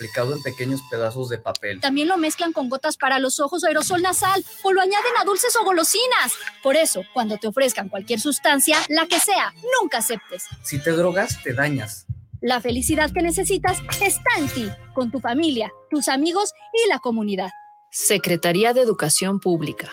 aplicado en pequeños pedazos de papel. También lo mezclan con gotas para los ojos o aerosol nasal o lo añaden a dulces o golosinas. Por eso, cuando te ofrezcan cualquier sustancia, la que sea, nunca aceptes. Si te drogas, te dañas. La felicidad que necesitas está en ti, con tu familia, tus amigos y la comunidad. Secretaría de Educación Pública.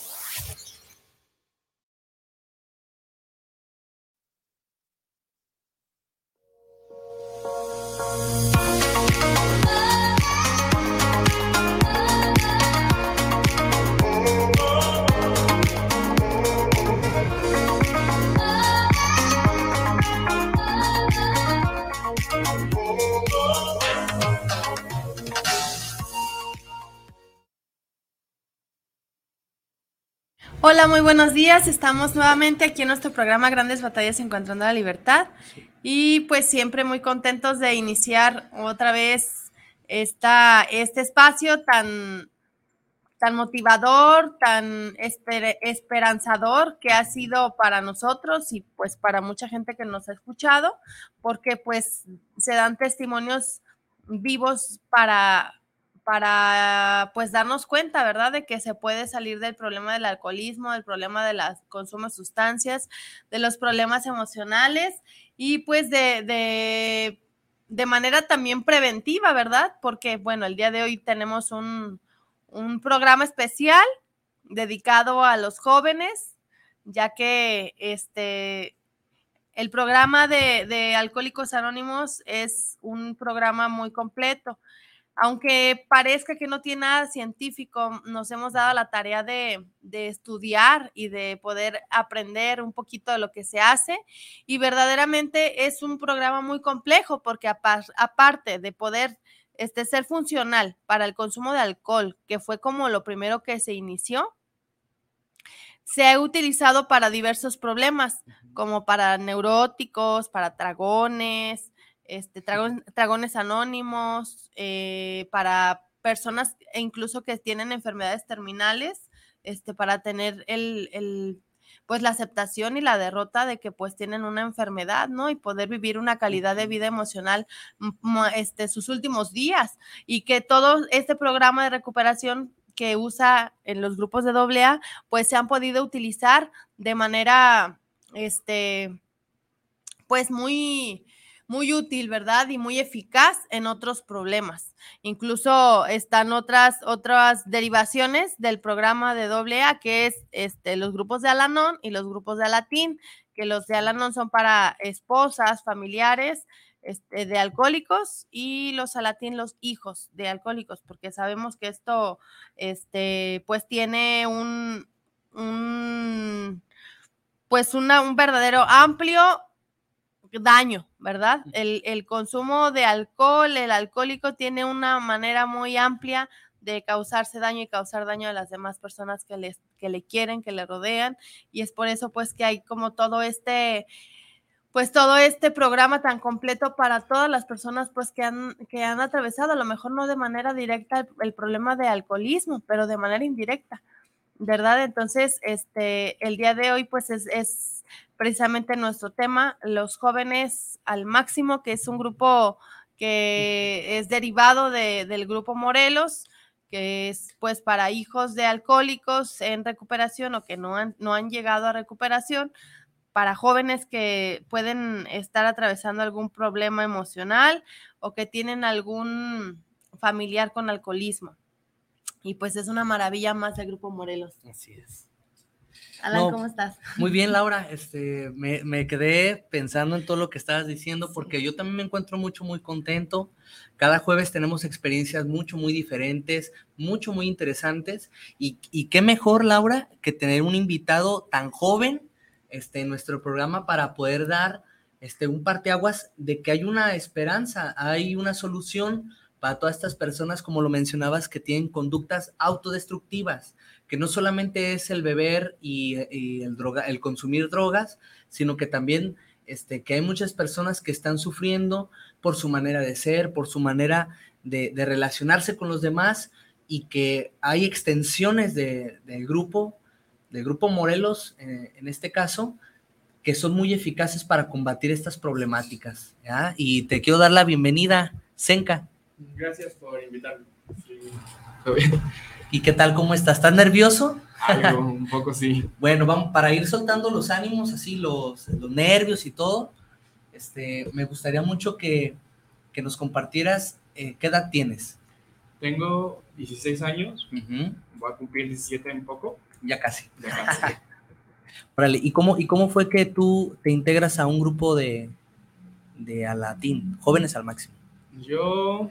Hola, muy buenos días. Estamos nuevamente aquí en nuestro programa Grandes Batallas Encontrando la Libertad y pues siempre muy contentos de iniciar otra vez esta, este espacio tan, tan motivador, tan esperanzador que ha sido para nosotros y pues para mucha gente que nos ha escuchado, porque pues se dan testimonios vivos para para pues darnos cuenta, ¿verdad? De que se puede salir del problema del alcoholismo, del problema del consumo de sustancias, de los problemas emocionales y pues de, de, de, manera también preventiva, ¿verdad? Porque bueno, el día de hoy tenemos un, un programa especial dedicado a los jóvenes, ya que este... El programa de, de Alcohólicos Anónimos es un programa muy completo aunque parezca que no tiene nada científico, nos hemos dado la tarea de, estudiar y de poder aprender un poquito de lo que se hace. Y verdaderamente es un programa muy complejo porque aparte de poder este, ser funcional para el consumo de alcohol, que fue como lo primero que se inició, se ha utilizado para diversos problemas, como para neuróticos, para tragones, este, dragones anónimos, eh, para personas e incluso que tienen enfermedades terminales, este, para tener el, pues la aceptación y la derrota de que pues tienen una enfermedad, ¿no? Y poder vivir una calidad de vida emocional este, sus últimos días y que todo este programa de recuperación que usa en los grupos de AA, pues se han podido utilizar de manera, este, pues muy, muy útil, ¿verdad? Y muy eficaz en otros problemas. Incluso están otras, otras derivaciones del programa de AA, que es este, los grupos de Alanon y los grupos de Alatín, que los de Alanon son para esposas, familiares, este, de alcohólicos y los alatín los hijos de alcohólicos, porque sabemos que esto, este, pues tiene un, un pues una, un verdadero amplio daño, ¿verdad? El, consumo de alcohol, el alcohólico tiene una manera muy amplia de causarse daño y causar daño a las demás personas que, les, que le quieren, que le rodean. Y es por eso pues que hay como todo este, pues todo este programa tan completo para todas las personas pues que han, que han atravesado, a lo mejor no de manera directa el, problema de alcoholismo, pero de manera indirecta, ¿verdad? Entonces, este, el día de hoy pues es, precisamente nuestro tema, los jóvenes al máximo, que es un grupo que es derivado del grupo Morelos, que es pues para hijos de alcohólicos en recuperación o que no han, no han llegado a recuperación, para jóvenes que pueden estar atravesando algún problema emocional o que tienen algún familiar con alcoholismo. Y pues es una maravilla más el Grupo Morelos. Así es. Alan, No, ¿cómo estás? Muy bien, Laura. Este, me, me quedé pensando en todo lo que estabas diciendo porque yo también me encuentro mucho, muy contento. Cada jueves tenemos experiencias mucho, muy diferentes, mucho, muy interesantes. Y, y qué mejor, Laura, que tener un invitado tan joven este, en nuestro programa para poder dar este, un parteaguas de que hay una esperanza, hay una solución para todas estas personas, como lo mencionabas, que tienen conductas autodestructivas, que no solamente es el beber y, y el, droga, el consumir drogas, sino que también este, que hay muchas personas que están sufriendo por su manera de ser, por su manera de, de relacionarse con los demás y que hay extensiones de- del grupo, del grupo Morelos, eh, en este caso, que son muy eficaces para combatir estas problemáticas. ¿ya? Y te quiero dar la bienvenida, Senka. Gracias por invitarme. Sí, ¿Y qué tal? ¿Cómo estás? ¿Estás nervioso? algo, un poco sí. Bueno, vamos, para ir soltando los ánimos, así los, los nervios y todo, este, me gustaría mucho que, que nos compartieras eh, qué edad tienes. Tengo 16 años, voy a cumplir 17 en poco. Ya casi. Ya casi. Órale, ¿y cómo, ¿y cómo fue que tú te integras a un grupo de, de Alatín, jóvenes al máximo? Yo,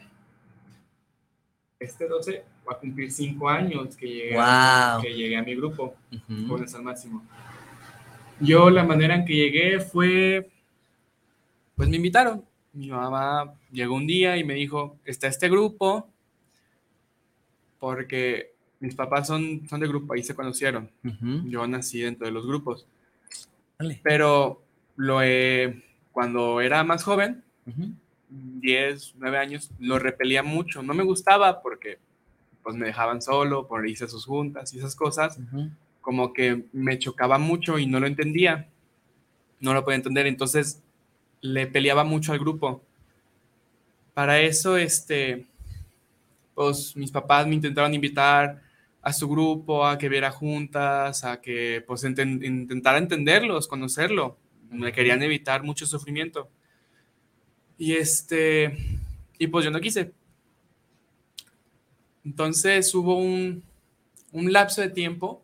este 12, voy a cumplir 5 años que llegué, Wow. que llegué a mi grupo, Ujú. Jóvenes al Máximo. Yo, la manera en que llegué fue, pues me invitaron. Mi mamá llegó un día y me dijo, está este grupo, porque mis papás son, son de grupo, ahí se conocieron. Ujú. Yo nací dentro de los grupos. Órale. Pero lo he- cuando era más joven, Ujú. 10, 9 años, lo repelía mucho. No me gustaba porque pues me dejaban solo por irse a sus juntas y esas cosas. Como que me chocaba mucho y no lo entendía. No lo podía entender. Entonces le peleaba mucho al grupo. Para eso, este, pues mis papás me intentaron invitar a su grupo, a que viera juntas, a que pues enten- intentara entenderlos, conocerlo. Me querían evitar mucho sufrimiento. Y este, y pues yo no quise. Entonces hubo un, un lapso de tiempo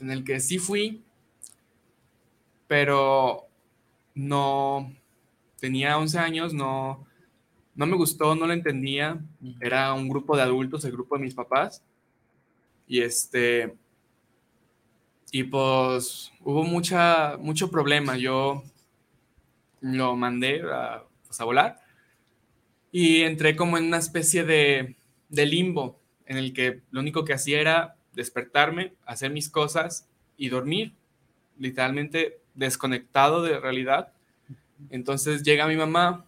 en el que sí fui, pero no, tenía 11 años, no, no me gustó, no lo entendía. Era un grupo de adultos, el grupo de mis papás. Y este, y pues hubo mucha, mucho problema. Yo lo mandé a, pues, a volar y entré como en una especie de, de limbo en el que lo único que hacía era despertarme, hacer mis cosas y dormir, literalmente desconectado de realidad. Entonces llega mi mamá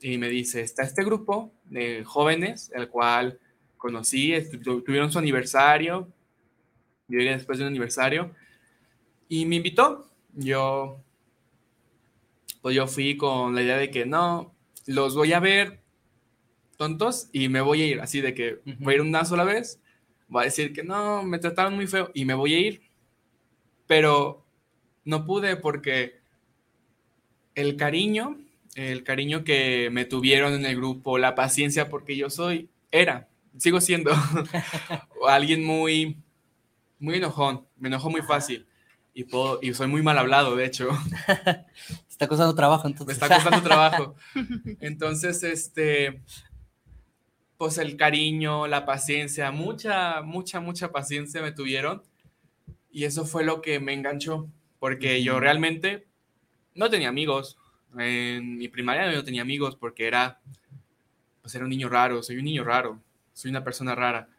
y me dice, está este grupo de jóvenes, el cual conocí, tuvieron su aniversario, yo llegué después de un aniversario, y me invitó. Yo, pues yo fui con la idea de que no, los voy a ver tontos y me voy a ir, así de que voy a ir una sola vez, voy a decir que no, me trataron muy feo y me voy a ir, pero no pude porque el cariño, el cariño que me tuvieron en el grupo, la paciencia, porque yo soy, era, sigo siendo alguien muy, muy enojón, me enojo muy fácil y, puedo, y soy muy mal hablado, de hecho. Está costando trabajo, entonces. Me está costando trabajo. Entonces, este, pues el cariño, la paciencia, mucha, mucha, mucha paciencia me tuvieron. Y eso fue lo que me enganchó, porque yo realmente no tenía amigos. En mi primaria yo no tenía amigos porque era, pues era un niño raro, soy un niño raro, soy una persona rara.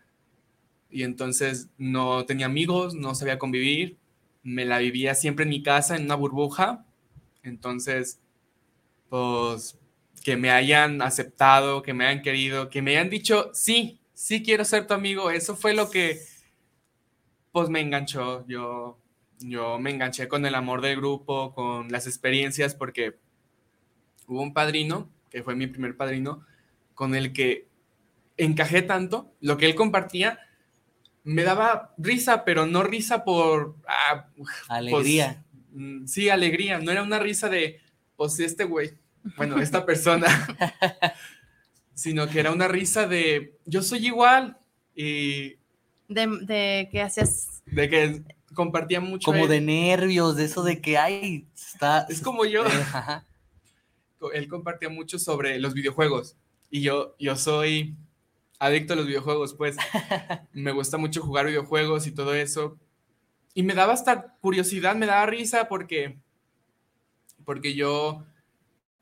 Y entonces no tenía amigos, no sabía convivir, me la vivía siempre en mi casa, en una burbuja. Entonces, pues que me hayan aceptado, que me hayan querido, que me hayan dicho, sí, sí quiero ser tu amigo, eso fue lo que, pues me enganchó. Yo, yo me enganché con el amor del grupo, con las experiencias, porque hubo un padrino, que fue mi primer padrino, con el que encajé tanto, lo que él compartía me daba risa, pero no risa por... ah, pues, Alegría. Sí, alegría, no era una risa de, pues este güey, bueno, esta persona, sino que era una risa de, yo soy igual y... De, de que hacías... De que compartía mucho. Como él. de nervios, de eso de que, ay, está... Es como yo. Ajá. Él compartía mucho sobre los videojuegos y yo, yo soy adicto a los videojuegos, pues me gusta mucho jugar videojuegos y todo eso. Y me daba hasta curiosidad, me daba risa porque, porque yo,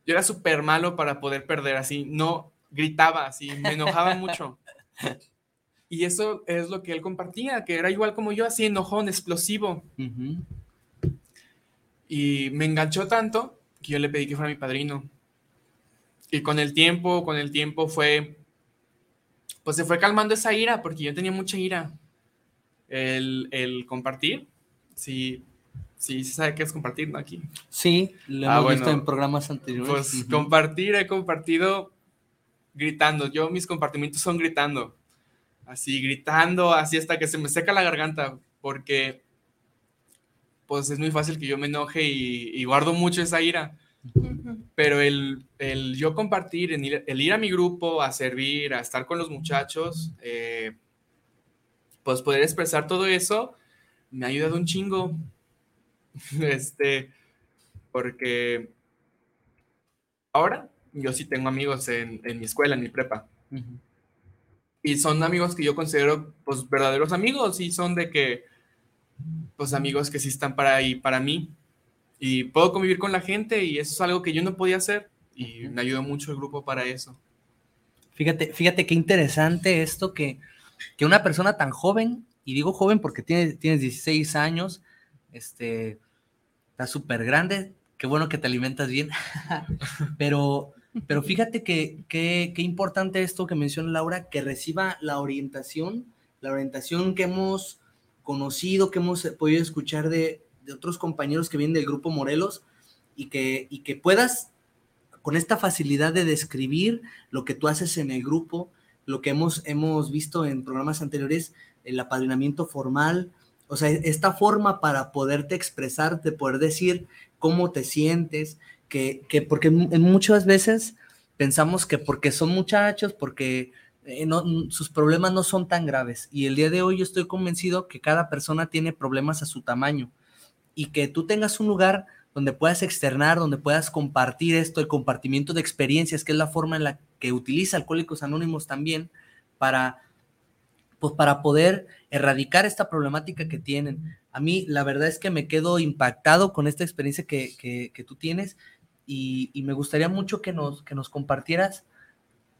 yo era súper malo para poder perder así, no gritaba así, me enojaba mucho. Y eso es lo que él compartía, que era igual como yo, así enojón, explosivo. Y me enganchó tanto que yo le pedí que fuera mi padrino. Y con el tiempo, con el tiempo fue, pues se fue calmando esa ira, porque yo tenía mucha ira. El, el compartir, sí, sí, se sabe qué es compartir, ¿no? Aquí. Sí, lo Ah, hemos visto en programas anteriores. Pues compartir, he compartido gritando. Yo mis compartimientos son gritando. Así, gritando, así hasta que se me seca la garganta, porque pues es muy fácil que yo me enoje y, y guardo mucho esa ira. Pero el, el yo compartir, el ir, el ir a mi grupo, a servir, a estar con los muchachos, eh, pues poder expresar todo eso, me ha ayudado un chingo. Este, porque ahora yo sí tengo amigos en, en mi escuela, en mi prepa. Y son amigos que yo considero, pues, verdaderos amigos y son de que, pues, amigos que sí están para ahí, para mí. Y puedo convivir con la gente y eso es algo que yo no podía hacer y me ayudó mucho el grupo para eso. Fíjate, fíjate qué interesante esto que, que una persona tan joven, y digo joven porque tienes, tienes 16 años, este, está súper grande, qué bueno que te alimentas bien, pero, pero fíjate que, que- qué importante esto que menciona Laura, que reciba la orientación, la orientación que hemos conocido, que hemos podido escuchar de, de otros compañeros que vienen del grupo Morelos, y que, y que puedas con esta facilidad de describir lo que tú haces en el grupo, lo que hemos, hemos visto en programas anteriores, el apadrinamiento formal, o sea, esta forma para poderte expresar, de poder decir cómo te sientes, que, que porque muchas veces pensamos que porque son muchachos, porque eh, sus problemas no son tan graves. Y el día de hoy yo estoy convencido que cada persona tiene problemas a su tamaño y que tú tengas un lugar donde puedas externar, donde puedas compartir esto, el compartimiento de experiencias, que es la forma en la utiliza Alcohólicos Anónimos también para, pues para poder erradicar esta problemática que tienen. A mí la verdad es que me quedo impactado con esta experiencia que, que- tú tienes y, y me gustaría mucho que nos, que nos compartieras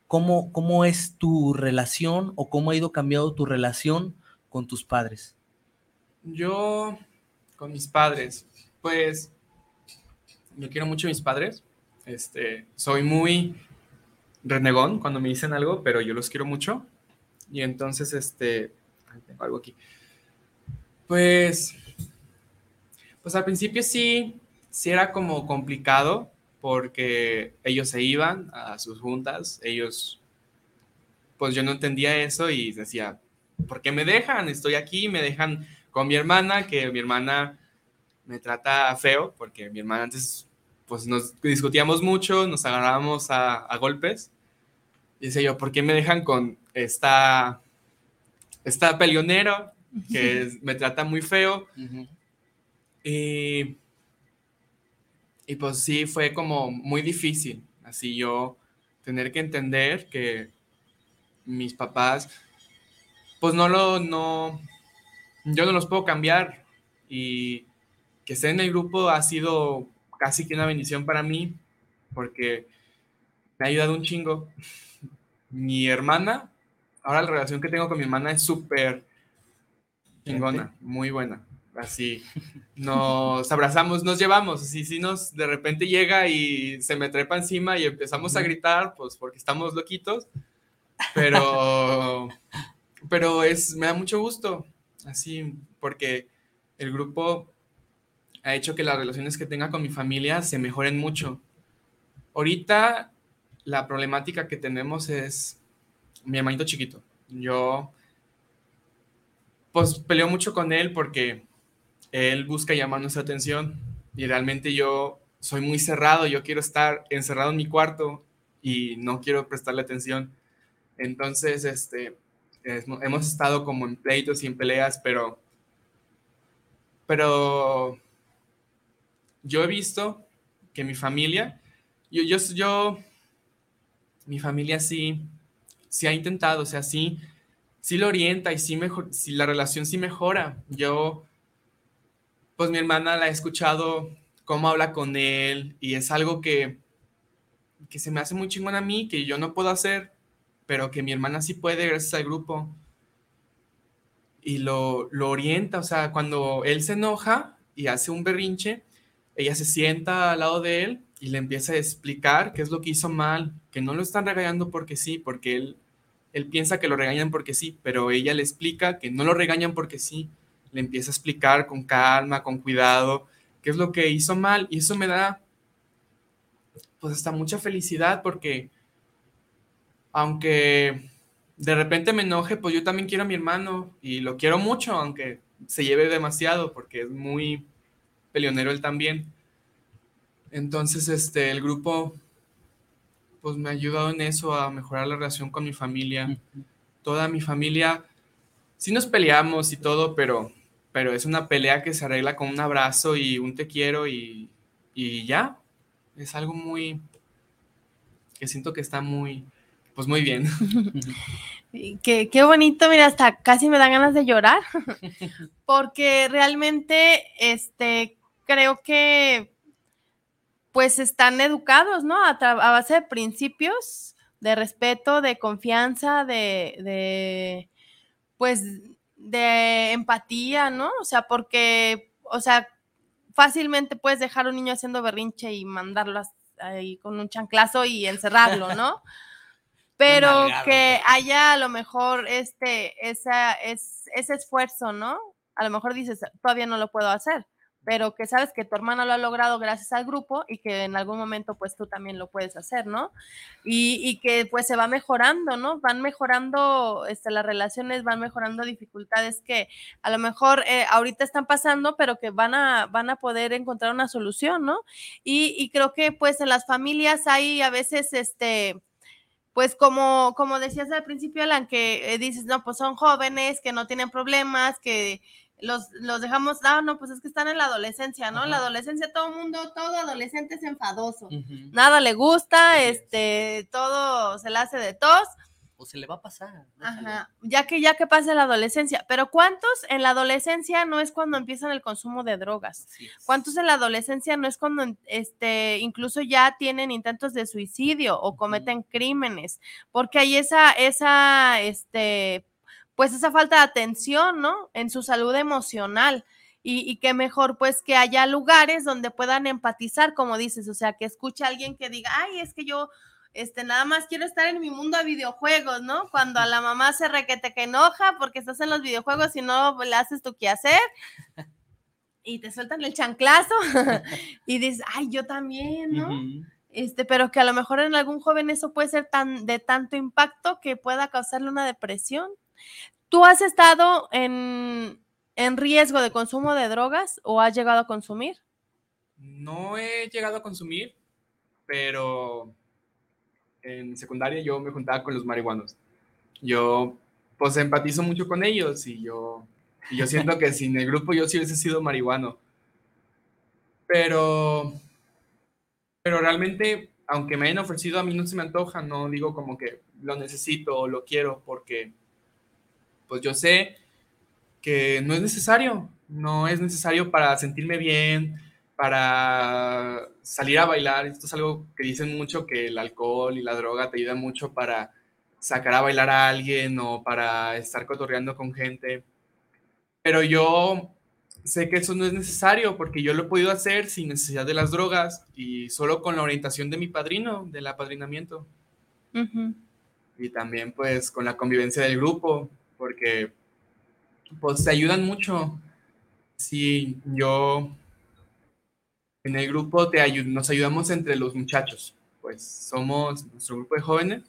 cómo, cómo es tu relación o cómo ha ido cambiando tu relación con tus padres. Yo, con mis padres, pues, yo quiero mucho a mis padres. Este, soy muy renegón cuando me dicen algo, pero yo los quiero mucho. Y entonces, este, tengo algo aquí. Pues, pues al principio sí, sí era como complicado porque ellos se iban a sus juntas, ellos, pues yo no entendía eso y decía, ¿por qué me dejan? Estoy aquí, me dejan con mi hermana, que mi hermana me trata feo, porque mi hermana antes, pues nos discutíamos mucho, nos agarrábamos a golpes. Y decía yo, ¿por qué me dejan con esta, esta peleonera que es- me trata muy feo? Y, y pues sí, fue como muy difícil, así yo tener que entender que mis papás, pues no lo, no, yo no los puedo cambiar y que esté en el grupo ha sido casi que una bendición para mí porque me ha ayudado un chingo. Mi hermana, ahora la relación que tengo con mi hermana es súper chingona, muy buena. Así, nos abrazamos, nos llevamos, así, si nos de repente llega y se me trepa encima y empezamos a gritar, pues porque estamos loquitos, pero, pero es, me da mucho gusto, así, porque el grupo ha hecho que las relaciones que tenga con mi familia se mejoren mucho. Ahorita la problemática que tenemos es mi hermanito chiquito. Yo pues peleo mucho con él porque él busca llamar nuestra atención y realmente yo soy muy cerrado, yo quiero estar encerrado en mi cuarto y no quiero prestarle atención. Entonces, este, hemos estado como en pleitos y en peleas, pero, pero yo he visto que mi familia, yo, yo mi familia sí, sí ha intentado, o sea, sí, sí lo orienta y sí mejor, si la relación sí mejora. Yo, pues mi hermana la he escuchado cómo habla con él y es algo que, que se me hace muy chingón a mí, que yo no puedo hacer, pero que mi hermana sí puede gracias al grupo. Y lo, lo orienta, o sea, cuando él se enoja y hace un berrinche, ella se sienta al lado de él y le empieza a explicar qué es lo que hizo mal, que no lo están regañando porque sí, porque él, él piensa que lo regañan porque sí, pero ella le explica que no lo regañan porque sí, le empieza a explicar con calma, con cuidado, qué es lo que hizo mal y eso me da pues hasta mucha felicidad porque aunque de repente me enoje, pues yo también quiero a mi hermano y lo quiero mucho, aunque se lleve demasiado porque es muy peleonero él también. Entonces, este, el grupo, pues me ha ayudado en eso, a mejorar la relación con mi familia. Toda mi familia, sí nos peleamos y todo, pero, pero es una pelea que se arregla con un abrazo y un te quiero y, y ya. Es algo muy, que siento que está muy, pues muy bien. Qué, qué, bonito, mira, hasta casi me dan ganas de llorar, porque realmente, este, creo que pues están educados, ¿no? A, base de principios, de respeto, de confianza, de, de, pues, de empatía, ¿no? O sea, porque, o sea, fácilmente puedes dejar a un niño haciendo berrinche y mandarlo ahí con un chanclazo y encerrarlo, ¿no? Pero que haya a lo mejor este, esa, es, ese esfuerzo, ¿no? A lo mejor dices, todavía no lo puedo hacer, pero que sabes que tu hermana lo ha logrado gracias al grupo y que en algún momento pues tú también lo puedes hacer, ¿no? Y, que pues se va mejorando, ¿no? Van mejorando este, las relaciones, van mejorando dificultades que a lo mejor eh, ahorita están pasando, pero que van a, van a poder encontrar una solución, ¿no? Y, creo que pues en las familias hay a veces este pues como, como decías al principio, Alan, que eh, dices, no, pues son jóvenes, que no tienen problemas, que, los, los dejamos, ah, no, pues es que están en la adolescencia, ¿no? En la adolescencia todo mundo, todo adolescente es enfadoso. Nada le gusta, este, todo se le hace de tos. O se le va a pasar. Ajá, ya que ya que pasa la adolescencia. Pero ¿cuántos en la adolescencia no es cuando empiezan el consumo de drogas? ¿Cuántos en la adolescencia no es cuando este incluso ya tienen intentos de suicidio o cometen crímenes? Porque hay esa esa este pues esa falta de atención, ¿no? En su salud emocional. Y, y qué mejor, pues, que haya lugares donde puedan empatizar, como dices, o sea, que escuche a alguien que diga, ay, es que yo, este, nada más quiero estar en mi mundo de videojuegos, ¿no? Cuando a la mamá se requete que enoja porque estás en los videojuegos y no le haces tu qué hacer y te sueltan el chanclazo y dices, ay, yo también, ¿no? Este, pero que a lo mejor en algún joven eso puede ser tan de tanto impacto que pueda causarle una depresión. ¿Tú has estado en, riesgo de consumo de drogas o has llegado a consumir? No he llegado a consumir, pero en secundaria yo me juntaba con los marihuanos. Yo pues empatizo mucho con ellos y yo, y yo siento que sin el grupo yo sí hubiese sido marihuano. Pero, pero realmente, aunque me hayan ofrecido, a mí no se me antoja, no digo como que lo necesito o lo quiero porque pues yo sé que no es necesario, no es necesario para sentirme bien, para salir a bailar. Esto es algo que dicen mucho, que el alcohol y la droga te ayudan mucho para sacar a bailar a alguien o para estar cotorreando con gente. Pero yo sé que eso no es necesario porque yo lo he podido hacer sin necesidad de las drogas y solo con la orientación de mi padrino, del apadrinamiento. Y también pues con la convivencia del grupo porque pues te ayudan mucho. Si yo en el grupo te nos ayudamos entre los muchachos, pues somos nuestro grupo de jóvenes,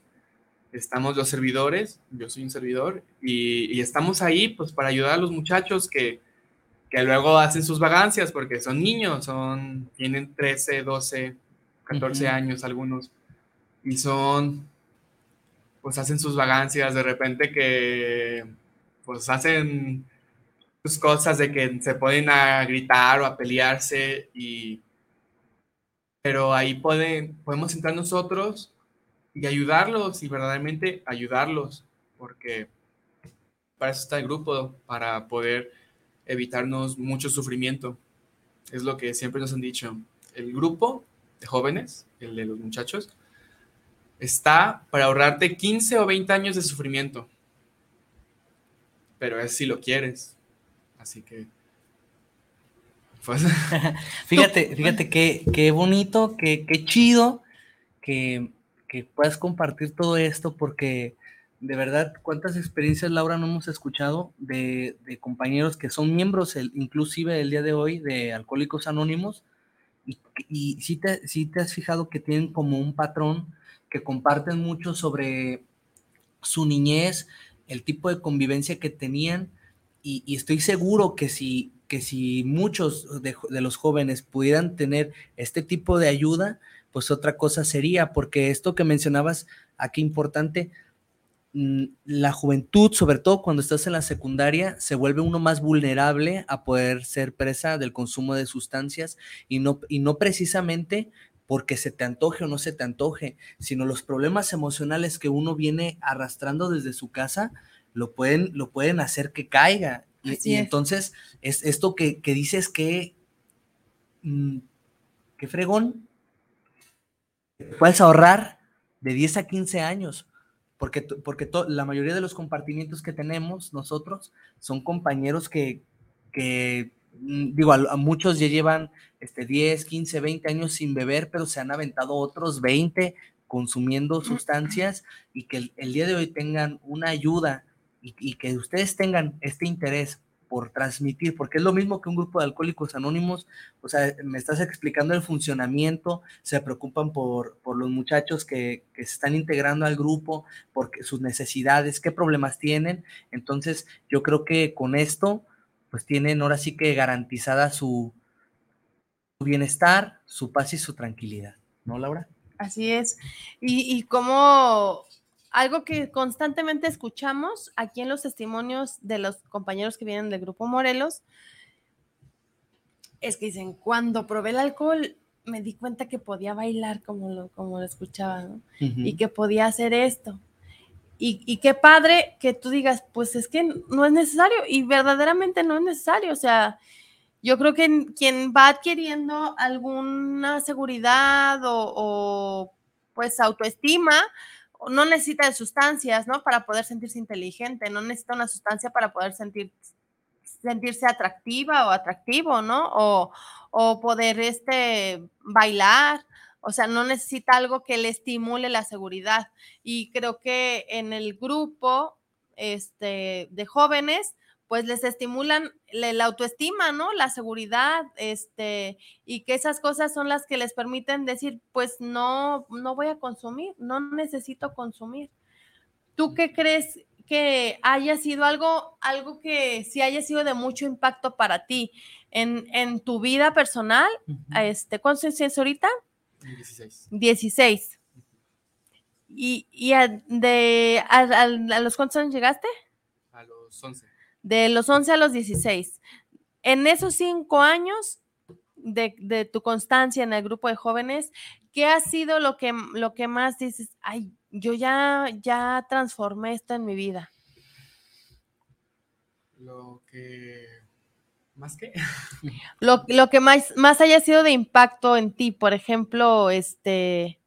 estamos los servidores, yo soy un servidor, y, estamos ahí pues para ayudar a los muchachos que, que luego hacen sus vagancias porque son niños, son, tienen 13, 12, 14 años algunos, y son, pues hacen sus vagancias de repente que, pues hacen sus cosas de que se ponen a gritar o a pelearse y pero ahí pueden, podemos entrar nosotros y ayudarlos y verdaderamente ayudarlos, porque para eso está el grupo, para poder evitarnos mucho sufrimiento. Es lo que siempre nos han dicho. El grupo de jóvenes, el de los muchachos, está para ahorrarte 15 o 20 años de sufrimiento. Pero es si lo quieres. Así que pues, fíjate, fíjate qué, qué bonito, qué, qué chido que, que, puedas compartir todo esto, porque de verdad, cuántas experiencias, Laura, no hemos escuchado de, de compañeros que son miembros, inclusive el día de hoy, de Alcohólicos Anónimos, y, y sí, te, sí te has fijado que tienen como un patrón comparten mucho sobre su niñez, el tipo de convivencia que tenían, y, estoy seguro que si que si muchos de, los jóvenes pudieran tener este tipo de ayuda, pues otra cosa sería, porque esto que mencionabas aquí importante, mm, la juventud, sobre todo cuando estás en la secundaria, se vuelve uno más vulnerable a poder ser presa del consumo de sustancias y no, y no precisamente porque se te antoje o no se te antoje, sino los problemas emocionales que uno viene arrastrando desde su casa lo pueden, lo pueden hacer que caiga. Y, entonces, es esto que, dices que, mm, qué fregón, puedes ahorrar de 10 a 15 años, porque, porque la mayoría de los compartimientos que tenemos nosotros son compañeros que, mm, digo, a, muchos ya llevan este, 10, 15, 20 años sin beber, pero se han aventado otros 20 consumiendo sustancias y que el día de hoy tengan una ayuda y, que ustedes tengan este interés por transmitir, porque es lo mismo que un grupo de alcohólicos anónimos, o sea, me estás explicando el funcionamiento, se preocupan por, por los muchachos que, que, se están integrando al grupo, porque sus necesidades, qué problemas tienen. Entonces, yo creo que con esto, pues tienen ahora sí que garantizada su, su bienestar, su paz y su tranquilidad, ¿no, Laura? Así es. Y, y cómo algo que constantemente escuchamos aquí en los testimonios de los compañeros que vienen del grupo Morelos es que dicen, cuando probé el alcohol me di cuenta que podía bailar como lo, como lo escuchaba, Y que podía hacer esto. Y, y, qué padre que tú digas, pues es que no es necesario y verdaderamente no es necesario. O sea, yo creo que quien va adquiriendo alguna seguridad o, pues autoestima, no necesita de sustancias, ¿no? Para poder sentirse inteligente, no necesita una sustancia para poder sentir, sentirse atractiva o atractivo, ¿no? O, o poder este, bailar, o sea, no necesita algo que le estimule la seguridad. Y creo que en el grupo este, de jóvenes, pues les estimulan la autoestima, ¿no? La seguridad, este, y que esas cosas son las que les permiten decir, pues no, no voy a consumir, no necesito consumir. ¿Tú qué crees que haya sido algo, algo que sí haya sido de mucho impacto para ti en, tu vida personal? este, ¿Cuántos años ahorita? 16. 16. ¿Y, y de, a, a los cuántos años llegaste? A los 11 de los 11 a los 16. En esos cinco años de, tu constancia en el grupo de jóvenes, ¿qué ha sido lo que, lo que más dices, ay, yo ya, ya transformé esto en mi vida? Lo que... ¿Más que? Lo, lo, que más, más haya sido de impacto en ti, por ejemplo, este,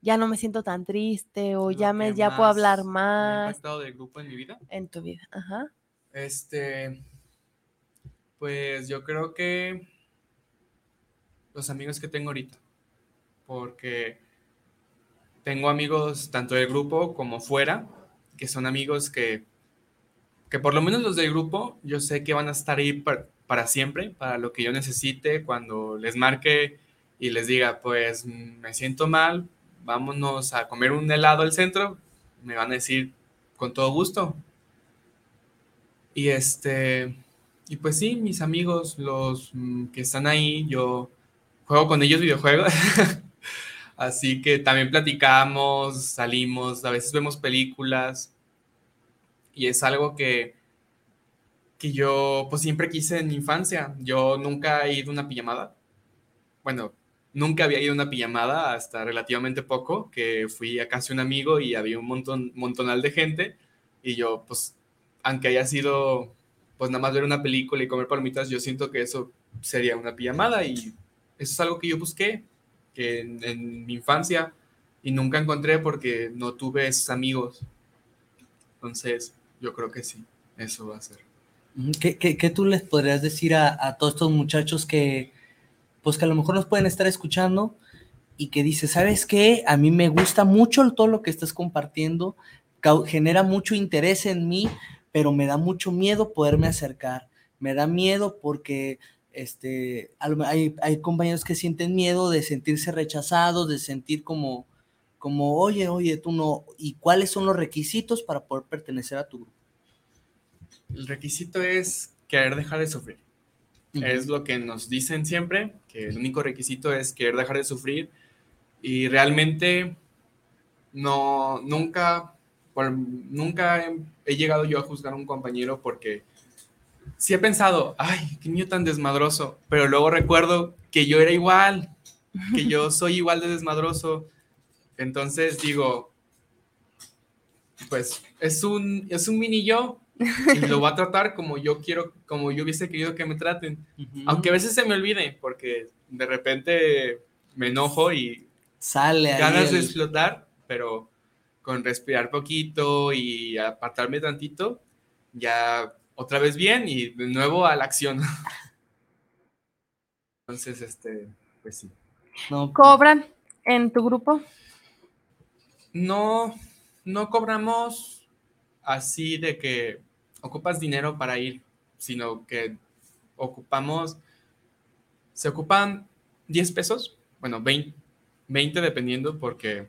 ya no me siento tan triste o ya me ya puedo hablar más. ¿Ha impactado del grupo en mi vida? En tu vida, ajá. Este, pues yo creo que los amigos que tengo ahorita, porque tengo amigos tanto del grupo como fuera, que son amigos que, que por lo menos los del grupo, yo sé que van a estar ahí para, para siempre, para lo que yo necesite, cuando les marque y les diga, pues me siento mal, vámonos a comer un helado al centro, me van a decir con todo gusto. Y este, y pues sí, mis amigos, los mm, que están ahí, yo juego con ellos videojuegos. Así que también platicamos, salimos, a veces vemos películas. Y es algo que, que yo pues siempre quise en mi infancia. Yo nunca he ido a una pijamada. Bueno, nunca había ido a una pijamada hasta relativamente poco, que fui a casi un amigo y había un montón, montonal de gente. Y yo, pues, aunque haya sido pues nada más ver una película y comer palomitas, yo siento que eso sería una pijamada y eso es algo que yo busqué que en, mi infancia y nunca encontré porque no tuve esos amigos. Entonces, yo creo que sí, eso va a ser. ¿Qué, qué, tú les podrías decir a, a, todos estos muchachos que, pues que a lo mejor nos pueden estar escuchando y que dice, ¿sabes qué? A mí me gusta mucho todo lo que estás compartiendo, genera mucho interés en mí, pero me da mucho miedo poderme acercar. Me da miedo porque este, hay, hay, compañeros que sienten miedo de sentirse rechazados, de sentir como, como, oye, oye, tú no. ¿Y cuáles son los requisitos para poder pertenecer a tu grupo? El requisito es querer dejar de sufrir. Es lo que nos dicen siempre, que el único requisito es querer dejar de sufrir. Y realmente no, nunca nunca he, llegado yo a juzgar a un compañero porque sí he pensado, ay, qué niño tan desmadroso, pero luego recuerdo que yo era igual, que yo soy igual de desmadroso. Entonces digo, pues es un, es un mini yo y lo voy a tratar como yo quiero, como yo hubiese querido que me traten. Aunque a veces se me olvide, porque de repente me enojo y sale ganas de explotar, pero con respirar poquito y apartarme tantito, ya otra vez bien y de nuevo a la acción. Entonces, este, pues sí. ¿Cobran en tu grupo? No, no cobramos así de que ocupas dinero para ir, sino que ocupamos, se ocupan 10 pesos, bueno, 20, 20 dependiendo porque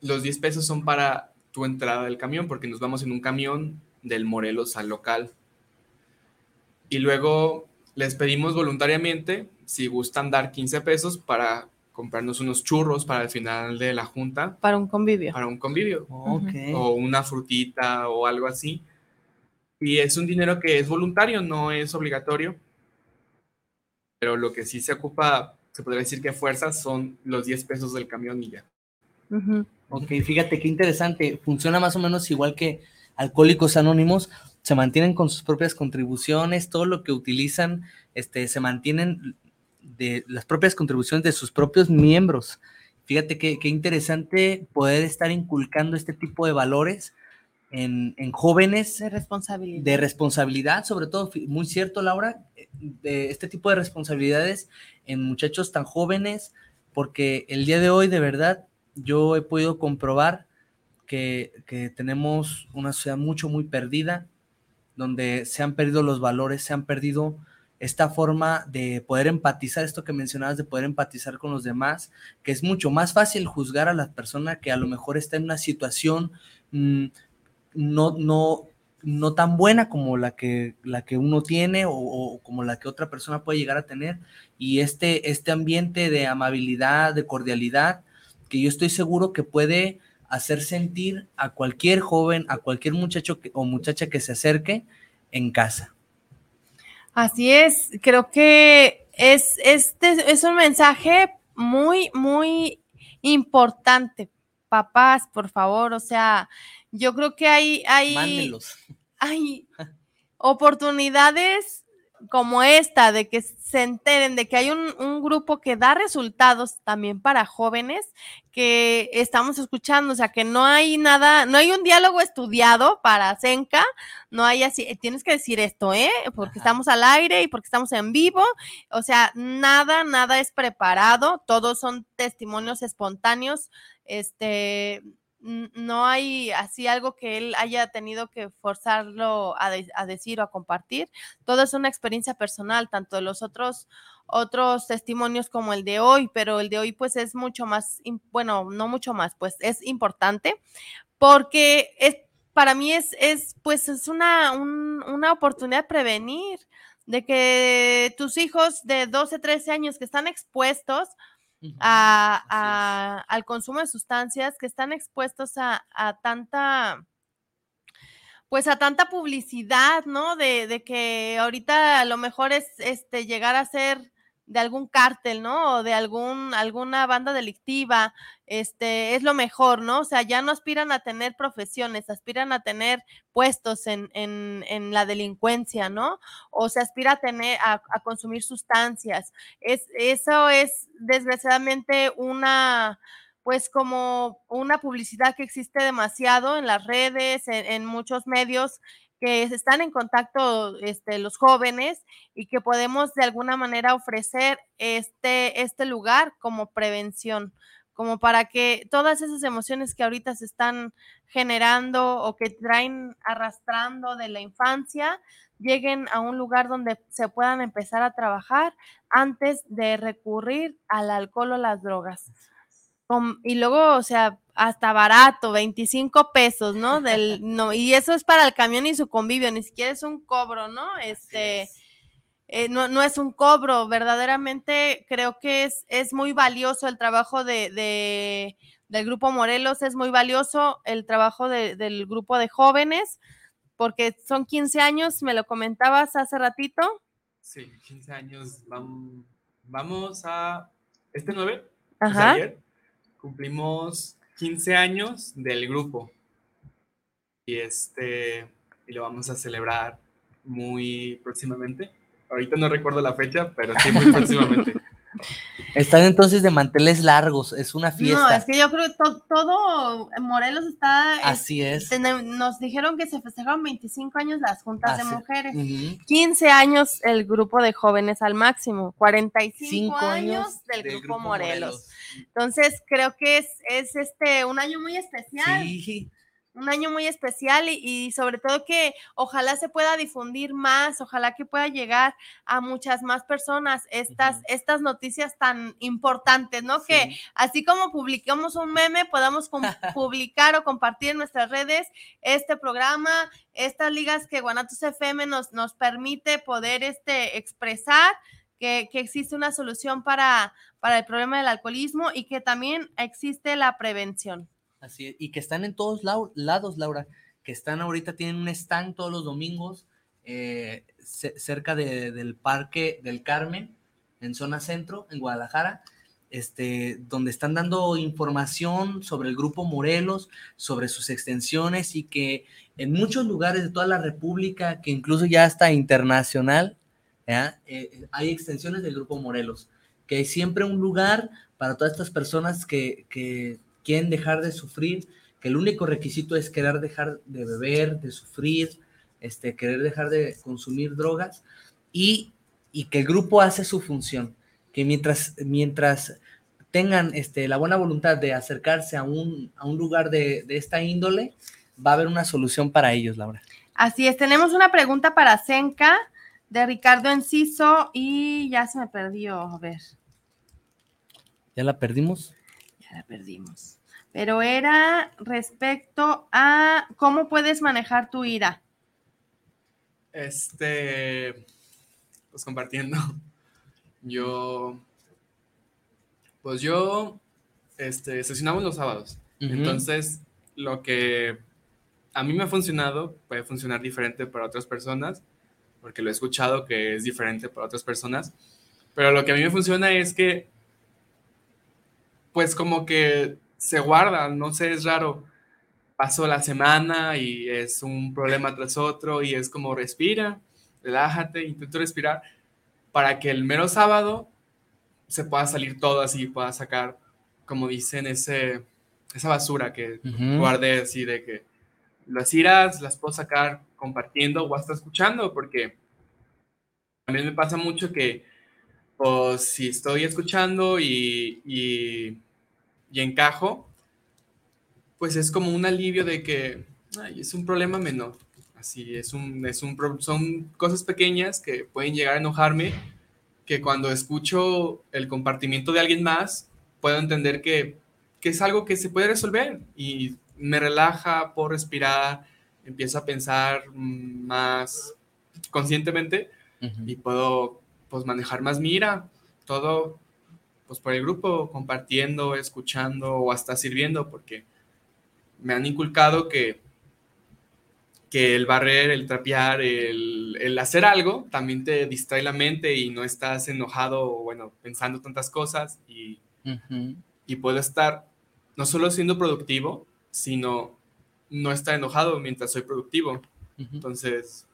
los 10 pesos son para tu entrada del camión, porque nos vamos en un camión del Morelos al local. Y luego les pedimos voluntariamente si gustan dar 15 pesos para comprarnos unos churros para el final de la junta. Para un convivio. Para un convivio. O una frutita o algo así. Y es un dinero que es voluntario, no es obligatorio. Pero lo que sí se ocupa, se podría decir que fuerzas, son los 10 pesos del camión y ya. Ok, fíjate qué interesante. Funciona más o menos igual que Alcohólicos Anónimos. Se mantienen con sus propias contribuciones, todo lo que utilizan, este, se mantienen de las propias contribuciones de sus propios miembros. Fíjate qué, qué interesante poder estar inculcando este tipo de valores en, en, jóvenes. De responsabilidad. De responsabilidad, sobre todo, muy cierto, Laura, de este tipo de responsabilidades en muchachos tan jóvenes, porque el día de hoy, de verdad, yo he podido comprobar que, tenemos una sociedad mucho, muy perdida, donde se han perdido los valores, se han perdido esta forma de poder empatizar, esto que mencionabas, de poder empatizar con los demás, que es mucho más fácil juzgar a la persona que a lo mejor está en una situación mm, no, no, no tan buena como la que, la que uno tiene o, como la que otra persona puede llegar a tener. Y este, este ambiente de amabilidad, de cordialidad, que yo estoy seguro que puede hacer sentir a cualquier joven, a cualquier muchacho o muchacha que se acerque en casa. Así es, creo que es, este es un mensaje muy, muy importante. Papás, por favor, o sea, yo creo que hay, hay, hay oportunidades como esta, de que se enteren de que hay un, grupo que da resultados también para jóvenes que estamos escuchando, o sea, que no hay nada, no hay un diálogo estudiado para Senca, no hay así, eh, tienes que decir esto, ¿eh? Porque estamos al aire y porque estamos en vivo, o sea, nada, nada es preparado, todos son testimonios espontáneos, este, no hay así algo que él haya tenido que forzarlo a, decir o a compartir. Todo es una experiencia personal, tanto de los otros otros testimonios como el de hoy, pero el de hoy pues es mucho más, bueno, no mucho más, pues es importante porque es, para mí es, es pues es una, una oportunidad de prevenir, de que tus hijos de 12, 13 años que están expuestos a, al consumo de sustancias, que están expuestos a, a, tanta, pues a tanta publicidad, ¿no? De, de, que ahorita lo mejor es este, llegar a ser de algún cártel, ¿no? O de algún, alguna banda delictiva, este, es lo mejor, ¿no? O sea, ya no aspiran a tener profesiones, aspiran a tener puestos en, en, en la delincuencia, ¿no? O se aspira a tener, a, a, consumir sustancias. Es, eso es desgraciadamente una, pues como una publicidad que existe demasiado en las redes, en, en muchos medios que están en contacto este, los jóvenes y que podemos de alguna manera ofrecer este, este lugar como prevención, como para que todas esas emociones que ahorita se están generando o que traen arrastrando de la infancia lleguen a un lugar donde se puedan empezar a trabajar antes de recurrir al alcohol o las drogas. Y luego, o sea, hasta barato, 25 pesos, ¿no? Del, no, y eso es para el camión y su convivio, ni siquiera es un cobro, ¿no? Este, eh, no, no, es un cobro, verdaderamente creo que es, es muy valioso el trabajo de, de, del Grupo Morelos, es muy valioso el trabajo de, del grupo de jóvenes, porque son 15 años, me lo comentabas hace ratito. Sí, 15 años, vamos, vamos a, este 9, Ajá. ayer, cumplimos 15 años del grupo. Y este y lo vamos a celebrar muy próximamente. Ahorita no recuerdo la fecha, pero sí muy próximamente. Están entonces de manteles largos, es una fiesta. No, es que yo creo que to todo Morelos está. Así es. es. Nos dijeron que se festejaron 25 años las juntas Así, de mujeres, uh -huh. 15 años el grupo de jóvenes al máximo, 45 Cinco años, años del, del grupo, Grupo Morelos. Morelos. Entonces creo que es, es este un año muy especial. Sí. Un año muy especial y, y, sobre todo que ojalá se pueda difundir más, ojalá que pueda llegar a muchas más personas estas, uh -huh. estas noticias tan importantes, ¿no? Sí. Que así como publicamos un meme, podamos publicar o compartir en nuestras redes este programa, estas ligas que Guanatos FM nos, nos permite poder este, expresar. Que, que, existe una solución para, para el problema del alcoholismo y que también existe la prevención. Así es, y que están en todos lados, Laura, que están ahorita, tienen un stand todos los domingos eh, cerca de, del Parque del Carmen, en zona centro, en Guadalajara, este, donde están dando información sobre el Grupo Morelos, sobre sus extensiones y que en muchos lugares de toda la República, que incluso ya está internacional, eh, hay extensiones del Grupo Morelos, que hay siempre un lugar para todas estas personas que, que quieren dejar de sufrir, que el único requisito es querer dejar de beber, de sufrir, este, querer dejar de consumir drogas y, y que el grupo hace su función, que mientras, mientras tengan este, la buena voluntad de acercarse a un, a un lugar de, de esta índole, va a haber una solución para ellos, Laura. Así es, tenemos una pregunta para Senka de Ricardo Enciso y ya se me perdió, a ver. ¿Ya la perdimos? Ya la perdimos. Pero era respecto a cómo puedes manejar tu ira. Este, pues compartiendo. Yo, pues yo, este, sesionamos los sábados. Uh -huh. Entonces, lo que a mí me ha funcionado puede funcionar diferente para otras personas, porque lo he escuchado que es diferente para otras personas. Pero lo que a mí me funciona es que, pues como que se guarda, no sé, es raro. Pasó la semana y es un problema tras otro y es como respira, relájate, intento respirar para que el mero sábado se pueda salir todo así, pueda sacar, como dicen, ese, esa basura que uh -huh. guardé así de que las iras las puedo sacar compartiendo o hasta escuchando, porque también me pasa mucho que, pues, si estoy escuchando y, y, y encajo, pues es como un alivio de que ay, es un problema menor. Así, es un, es un, son cosas pequeñas que pueden llegar a enojarme, que cuando escucho el compartimiento de alguien más, puedo entender que, que es algo que se puede resolver y me relaja, puedo respirar, empiezo a pensar más conscientemente y puedo pues manejar más mira, todo pues por el grupo, compartiendo, escuchando o hasta sirviendo, porque me han inculcado que, que el barrer, el trapear, el, hacer algo también te distrae la mente y no estás enojado o bueno, pensando tantas cosas y, y puedo estar no solo siendo productivo, sino no estar enojado mientras soy productivo. Entonces,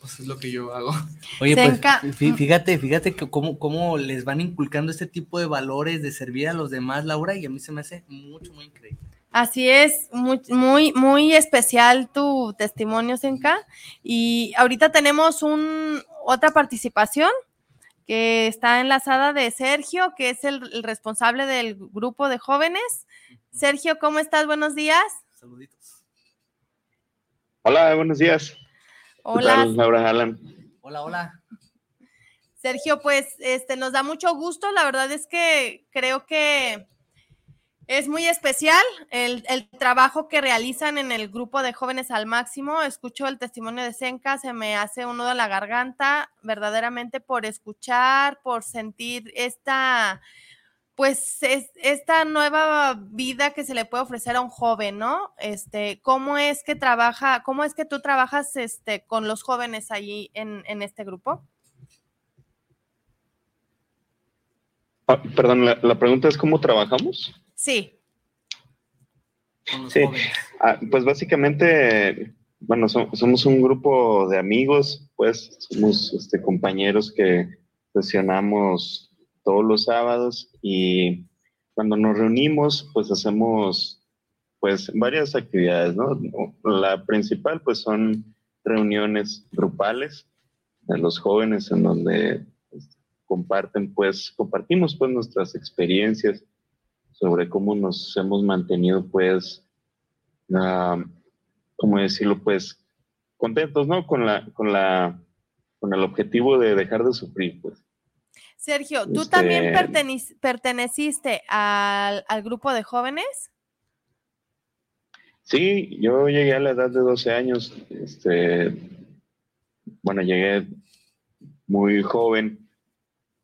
pues es lo que yo hago. Oye, pues fíjate, fíjate que cómo, cómo les van inculcando este tipo de valores de servir a los demás, Laura, y a mí se me hace mucho, muy increíble. Así es, muy, muy, muy especial tu testimonio, Senka. Y ahorita tenemos un, otra participación que está enlazada de Sergio, que es el, el responsable del grupo de jóvenes. Sergio, ¿cómo estás? Buenos días. Saluditos. Hola, buenos días. Hola. Laura Alan. Hola, hola. Sergio, pues este nos da mucho gusto. La verdad es que creo que es muy especial el, trabajo que realizan en el grupo de jóvenes al máximo. Escucho el testimonio de Senka, se me hace un nudo a la garganta, verdaderamente por escuchar, por sentir esta pues es esta nueva vida que se le puede ofrecer a un joven, ¿no? Este, ¿cómo es que trabaja, cómo es que tú trabajas este, con los jóvenes allí en, este grupo? Ah, perdón, la, pregunta es cómo trabajamos. Sí. Sí, ah, pues básicamente, bueno, somos un grupo de amigos, pues somos este, compañeros que sesionamos todos los sábados y cuando nos reunimos, pues hacemos pues varias actividades, ¿no? La principal pues son reuniones grupales de los jóvenes en donde pues, comparten pues compartimos pues nuestras experiencias sobre cómo nos hemos mantenido pues uh, cómo decirlo pues contentos no con la con la con el objetivo de dejar de sufrir pues Sergio, ¿tú también este perteneciste al, grupo de jóvenes? Sí, yo llegué a la edad de 12 años. Este, bueno, llegué muy joven.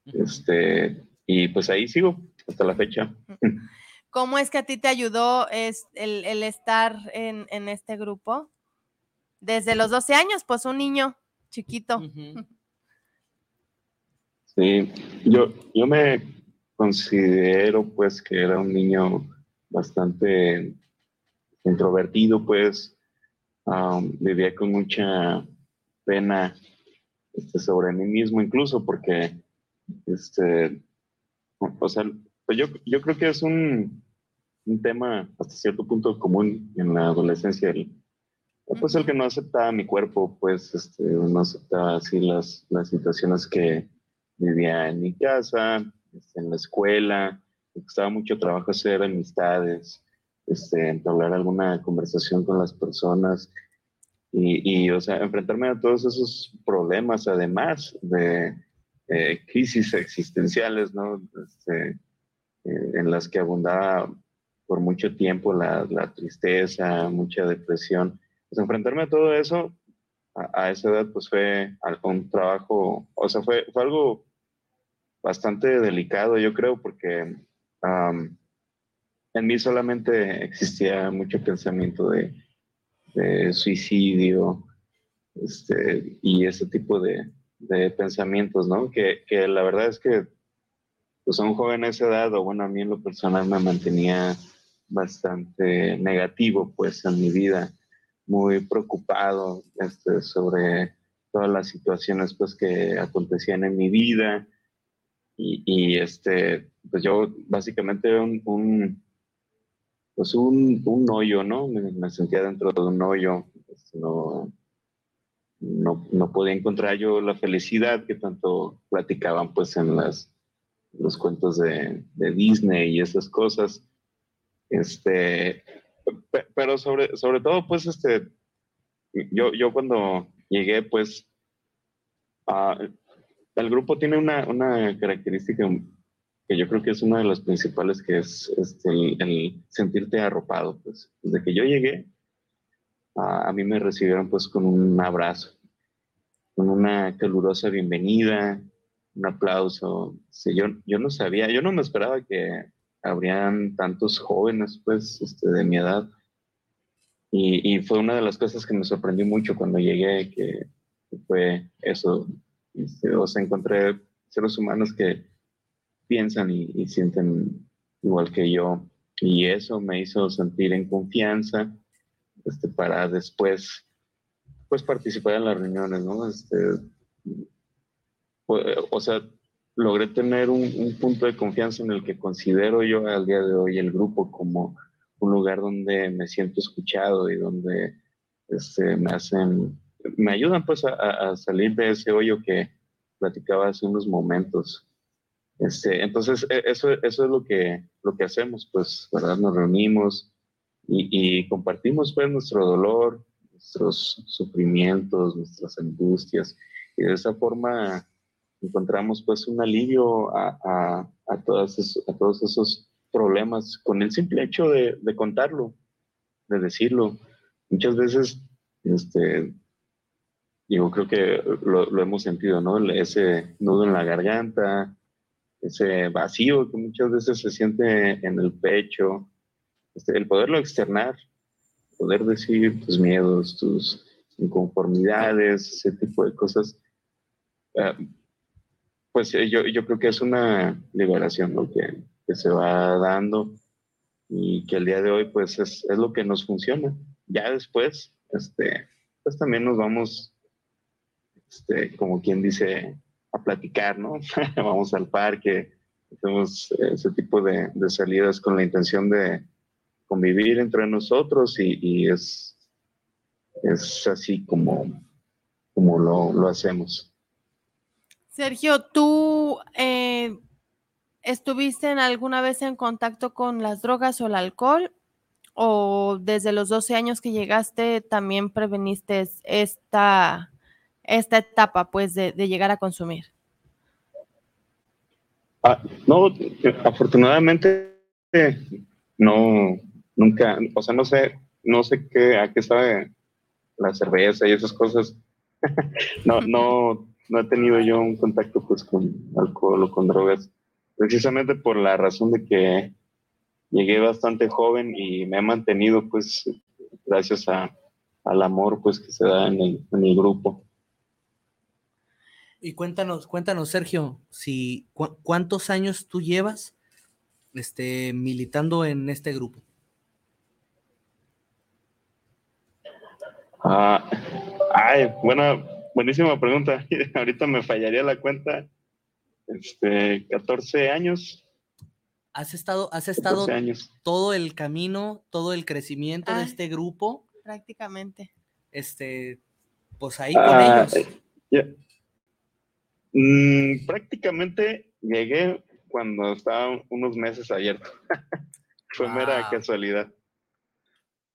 Este, y pues ahí sigo hasta la fecha. ¿Cómo es que a ti te ayudó es el, estar en, este grupo? Desde los 12 años, pues un niño chiquito. Sí, yo, yo me considero pues que era un niño bastante introvertido, pues vivía con mucha pena este, sobre mí mismo, incluso porque, este, o sea, pues yo, yo creo que es un, un tema hasta cierto punto común en la adolescencia, el, pues el que no aceptaba mi cuerpo, pues este, no aceptaba así las, las situaciones que, vivía en mi casa, este, en la escuela, me costaba mucho trabajo hacer amistades, este, entablar alguna conversación con las personas y, o sea, enfrentarme a todos esos problemas, además de eh, crisis existenciales, ¿no? Este, eh, en las que abundaba por mucho tiempo la, tristeza, mucha depresión. Pues enfrentarme a todo eso a, esa edad pues fue un trabajo, o sea, fue, fue algo bastante delicado, yo creo, porque en mí solamente existía mucho pensamiento de, suicidio este, y ese tipo de, pensamientos, ¿no? Que, que, la verdad es que pues a un joven a esa edad, o bueno, a mí en lo personal me mantenía bastante negativo pues en mi vida muy preocupado este, sobre todas las situaciones pues que acontecían en mi vida. Y, y este pues yo básicamente un, un pues un, un, hoyo no me, sentía dentro de un hoyo. Este, no, no, no podía encontrar yo la felicidad que tanto platicaban pues en las los cuentos de, de Disney y esas cosas. Este pero sobre, sobre todo, pues, este, yo, yo cuando llegué, pues, el grupo tiene una, una, característica que yo creo que es una de las principales, que es este, el, sentirte arropado. Pues, desde que yo llegué, a, a mí me recibieron pues con un abrazo, con una calurosa bienvenida, un aplauso. Sí, yo, yo no sabía, yo no me esperaba que habrían tantos jóvenes pues este, de mi edad. Y, y, fue una de las cosas que me sorprendió mucho cuando llegué, que, fue eso. Este, o sea, encontré seres humanos que piensan y, y sienten igual que yo. Y eso me hizo sentir en confianza este, para después pues participar en las reuniones, ¿no? Este, o sea, logré tener un, un, punto de confianza en el que considero yo al día de hoy el grupo como un lugar donde me siento escuchado y donde este, me hacen, me ayudan pues a, a, salir de ese hoyo que platicaba hace unos momentos. Este, entonces, e, eso, eso es lo que, lo que hacemos, pues, ¿verdad? Nos reunimos y, y compartimos pues nuestro dolor, nuestros sufrimientos, nuestras angustias y de esa forma encontramos pues un alivio a, a, a, todos, esos, a todos esos problemas con el simple hecho de, de contarlo, de decirlo. Muchas veces, este, yo creo que lo, lo, hemos sentido, ¿no? Ese nudo en la garganta, ese vacío que muchas veces se siente en el pecho, este, el poderlo externar, poder decir tus miedos, tus inconformidades, ese tipo de cosas. Uh, pues eh, yo, yo creo que es una liberación lo que, que, se va dando y que el día de hoy pues es, es, lo que nos funciona. Ya después, este, pues también nos vamos, este, como quien dice, a platicar, ¿no? vamos al parque, hacemos ese tipo de, salidas con la intención de convivir entre nosotros y, y es, es así como, como lo, lo hacemos. Sergio, ¿tú eh, estuviste en alguna vez en contacto con las drogas o el alcohol? ¿O desde los 12 años que llegaste también preveniste esta, esta etapa pues de, llegar a consumir? Ah, no, afortunadamente no, nunca, o sea, no sé, no sé qué, a qué sabe la cerveza y esas cosas. no, no, no he tenido yo un contacto pues con alcohol o con drogas, precisamente por la razón de que llegué bastante joven y me he mantenido pues gracias a, al amor pues que se da en el, en el grupo. Y cuéntanos, cuéntanos, Sergio, si cu cuántos años tú llevas este, militando en este grupo. Ah, ay, bueno, buenísima pregunta. Ahorita me fallaría la cuenta. Este, 14 años. ¿Has estado, has estado todo el camino, todo el crecimiento ah, de este grupo? Prácticamente. Este, pues ahí con ah, ellos. Yeah. Mm, prácticamente llegué cuando estaba unos meses abierto. Fue wow. mera casualidad.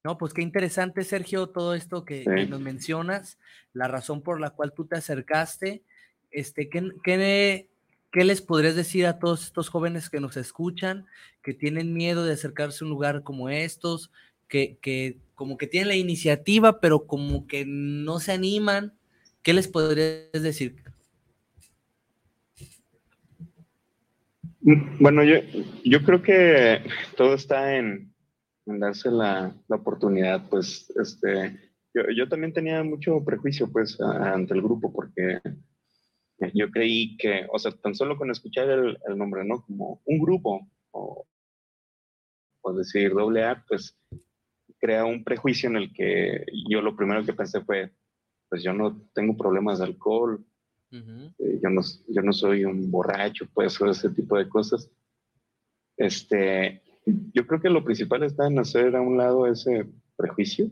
No, pues qué interesante, Sergio, todo esto que, sí. que, nos mencionas, la razón por la cual tú te acercaste. Este, ¿qué, qué, ¿Qué les podrías decir a todos estos jóvenes que nos escuchan, que tienen miedo de acercarse a un lugar como estos, que, que como que tienen la iniciativa, pero como que no se animan? ¿Qué les podrías decir? Bueno, yo, yo creo que todo está en, en darse la, la, oportunidad, pues, este, yo, yo, también tenía mucho prejuicio, pues, a, ante el grupo, porque yo creí que, o sea, tan solo con escuchar el, el nombre, ¿no? Como un grupo, o, o decir doble A, pues, crea un prejuicio en el que yo lo primero que pensé fue, pues yo no tengo problemas de alcohol, uh -huh. eh, yo, no, yo no soy un borracho, pues, o ese tipo de cosas. Este, yo creo que lo principal está en hacer a un lado ese prejuicio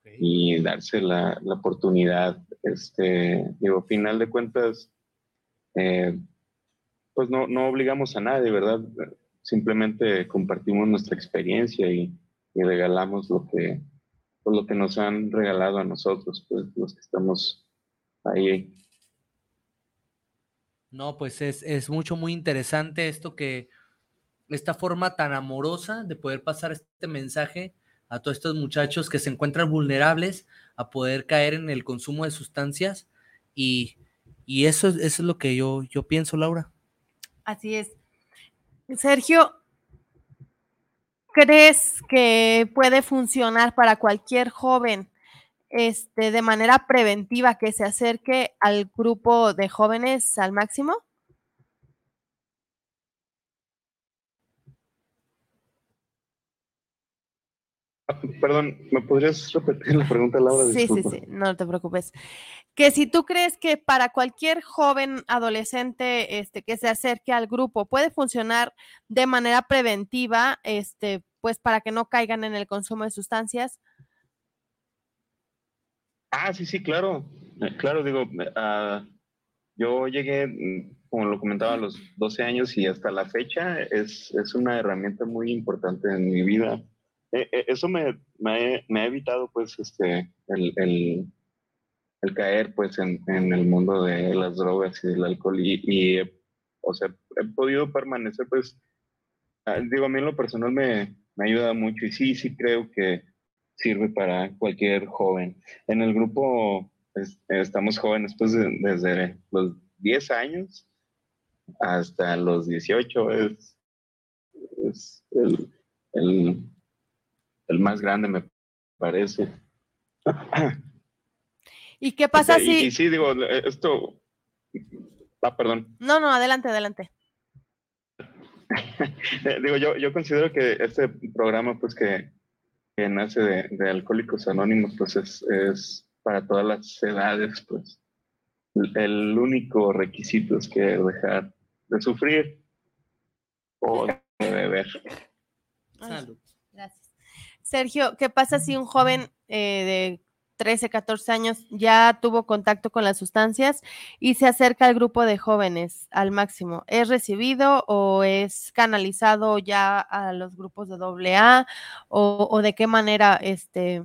okay. y darse la, la, oportunidad. Este, digo, final de cuentas, eh, pues no, no obligamos a nadie, ¿verdad? Simplemente compartimos nuestra experiencia y, y regalamos lo que, pues lo que nos han regalado a nosotros, pues los que estamos ahí. No, pues es, es mucho, muy interesante esto que esta forma tan amorosa de poder pasar este mensaje a todos estos muchachos que se encuentran vulnerables a poder caer en el consumo de sustancias y, eso, eso es lo que yo, yo pienso, Laura. Así es. Sergio, ¿crees que puede funcionar para cualquier joven este, de manera preventiva que se acerque al grupo de jóvenes al máximo? Perdón, ¿me podrías repetir la pregunta, Laura? Sí, sí, sí, no te preocupes. Que si tú crees que para cualquier joven adolescente este, que se acerque al grupo puede funcionar de manera preventiva, este, pues para que no caigan en el consumo de sustancias. Ah, sí, sí, claro. Claro, digo, uh, yo llegué, como lo comentaba, a los 12 años y hasta la fecha es, es una herramienta muy importante en mi vida eh, eh, eso me, me, ha evitado pues este el, el, caer pues en, en, el mundo de las drogas y del alcohol. Y, o sea he podido permanecer pues ah, digo a mí en lo personal me, me ayuda mucho y sí sí creo que sirve para cualquier joven. En el grupo estamos jóvenes pues desde los 10 años hasta los 18 es, es el el más grande, me parece. ¿Y qué pasa si...? Y, sí, digo, esto... Ah, perdón. No, no, adelante, adelante. digo, yo, yo considero que este programa, pues que, que nace de, de, Alcohólicos Anónimos, pues es, es para todas las edades, pues. El único requisito es que dejar de sufrir o de beber. Salud. Sergio, ¿qué pasa si un joven eh, de 13, 14 años ya tuvo contacto con las sustancias y se acerca al grupo de jóvenes al máximo? ¿Es recibido o es canalizado ya a los grupos de AA o, o de qué manera este,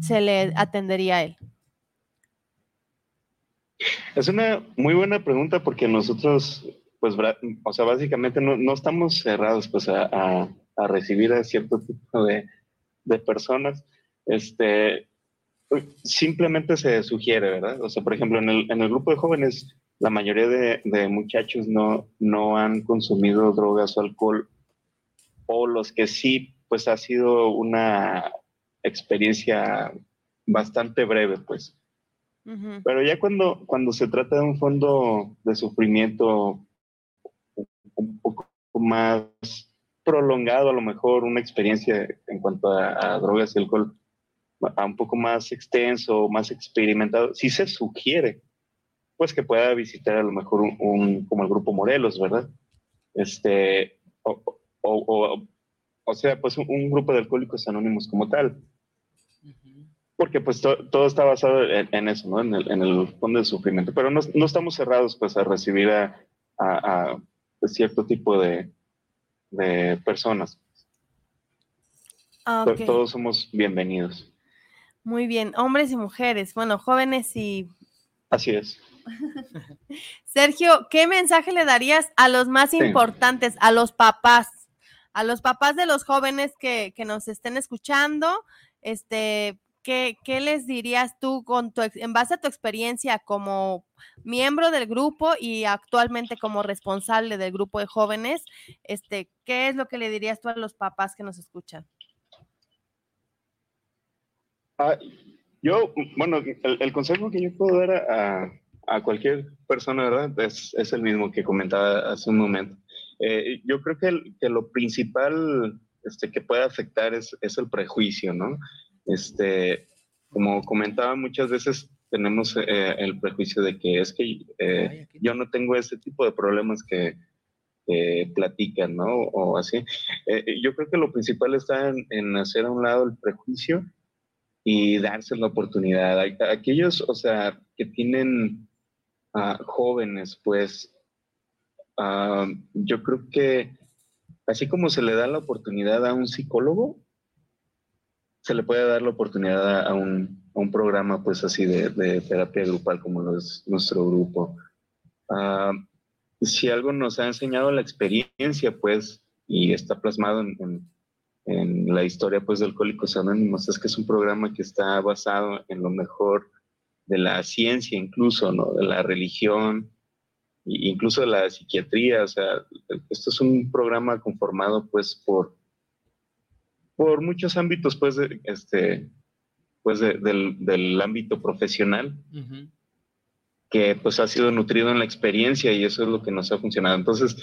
se le atendería a él? Es una muy buena pregunta porque nosotros, pues, o sea, básicamente no, no estamos cerrados pues a a recibir a cierto tipo de, de personas, este, simplemente se sugiere, ¿verdad? O sea, por ejemplo, en el, en el grupo de jóvenes, la mayoría de, de, muchachos no, no han consumido drogas o alcohol, o los que sí, pues ha sido una experiencia bastante breve, pues. Pero ya cuando, cuando se trata de un fondo de sufrimiento un poco más prolongado a lo mejor una experiencia en cuanto a, drogas y alcohol a un poco más extenso, más experimentado, si se sugiere, pues que pueda visitar a lo mejor un, como el grupo Morelos, ¿verdad? Este, o, o, o, sea, pues un, grupo de alcohólicos anónimos como tal. Porque pues todo está basado en, eso, ¿no? En el, en el, fondo del sufrimiento. Pero no, no, estamos cerrados pues a recibir a, a, a cierto tipo de, de personas. Ah, todos somos bienvenidos. Muy bien, hombres y mujeres, bueno, jóvenes y... Así es. Sergio, ¿qué mensaje le darías a los más importantes, a los papás, a los papás de los jóvenes que, que nos estén escuchando? Este, ¿qué, les dirías tú con tu, en base a tu experiencia como miembro del grupo y actualmente como responsable del grupo de jóvenes? Este, ¿Qué es lo que le dirías tú a los papás que nos escuchan? Ah, yo, bueno, el, consejo que yo puedo dar a, cualquier persona, ¿verdad? Es, el mismo que comentaba hace un momento. Eh, yo creo que, que lo principal este, que puede afectar es, es el prejuicio, ¿no? Este, como comentaba, muchas veces tenemos eh, el prejuicio de que es que eh, yo no tengo ese tipo de problemas que platican, ¿no? O así. Eh, yo creo que lo principal está en, hacer a un lado el prejuicio y darse la oportunidad. Aquellos, o sea, que tienen jóvenes, pues, ah, yo creo que así como se le da la oportunidad a un psicólogo, se le puede dar la oportunidad a un, a un programa pues así de, terapia grupal como lo es nuestro grupo. Uh, si algo nos ha enseñado la experiencia pues y está plasmado en, en la historia pues de Alcohólicos Anónimos es que es un programa que está basado en lo mejor de la ciencia incluso, ¿no? De la religión, incluso de la psiquiatría, o sea, esto es un programa conformado pues por, por muchos ámbitos pues, de, este, pues del, del, ámbito profesional. que pues ha sido nutrido en la experiencia y eso es lo que nos ha funcionado. Entonces,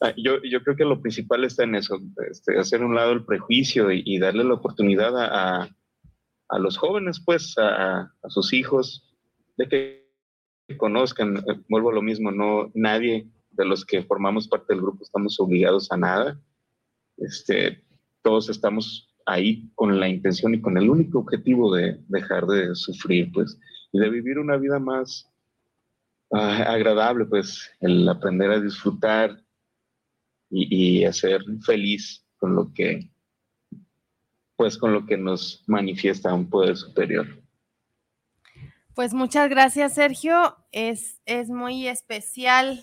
ah, yo, yo creo que lo principal está en eso, este, hacer un lado el prejuicio y, darle la oportunidad a, a, los jóvenes, pues, a, a, sus hijos, de que conozcan, eh, vuelvo a lo mismo, no, nadie de los que formamos parte del grupo estamos obligados a nada. Este, todos estamos ahí con la intención y con el único objetivo de dejar de sufrir, pues, y de vivir una vida más ah, agradable, pues, el aprender a disfrutar y, a ser feliz con lo que, pues, con lo que nos manifiesta un poder superior. Pues muchas gracias, Sergio. Es, es muy especial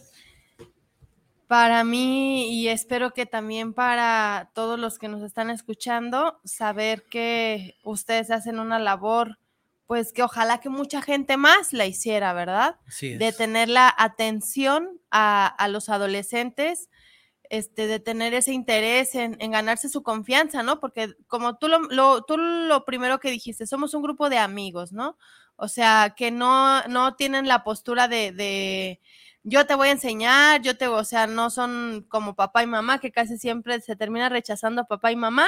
para mí y espero que también para todos los que nos están escuchando, saber que ustedes hacen una labor, pues que ojalá que mucha gente más la hiciera, ¿verdad? De tener la atención a, a, los adolescentes, este, de tener ese interés en, en ganarse su confianza, ¿no? Porque como tú lo, lo, tú lo primero que dijiste, somos un grupo de amigos, ¿no? O sea, que no, no tienen la postura de, de, yo te voy a enseñar, yo te, o sea, no son como papá y mamá, que casi siempre se termina rechazando a papá y mamá,